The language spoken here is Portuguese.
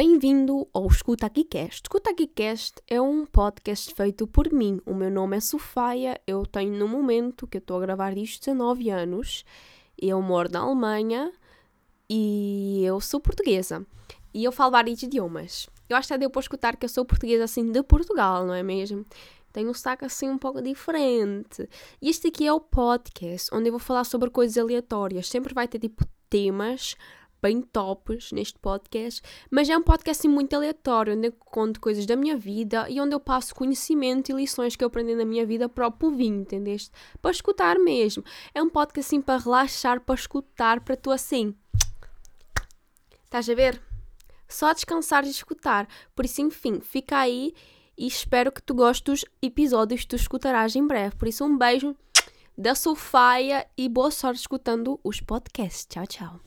Bem-vindo ao Escuta Aqui Cast. Escuta Aqui Cast é um podcast feito por mim. O meu nome é Sofia, eu tenho no momento que eu estou a gravar isto 19 anos. Eu moro na Alemanha e eu sou portuguesa. E eu falo vários idiomas. Eu acho que deu para escutar que eu sou portuguesa assim de Portugal, não é mesmo? Tenho um sotaque assim um pouco diferente. E este aqui é o podcast onde eu vou falar sobre coisas aleatórias. Sempre vai ter tipo temas bem tops neste podcast, mas é um podcast assim, muito aleatório, onde eu conto coisas da minha vida e onde eu passo conhecimento e lições que eu aprendi na minha vida para o povinho, entendeste? Para escutar mesmo. É um podcast assim para relaxar, para escutar, para tu assim. Estás a ver? Só descansar e escutar. Por isso, enfim, fica aí e espero que tu gostes dos episódios que tu escutarás em breve. Por isso, um beijo da Sofia e boa sorte escutando os podcasts. Tchau, tchau.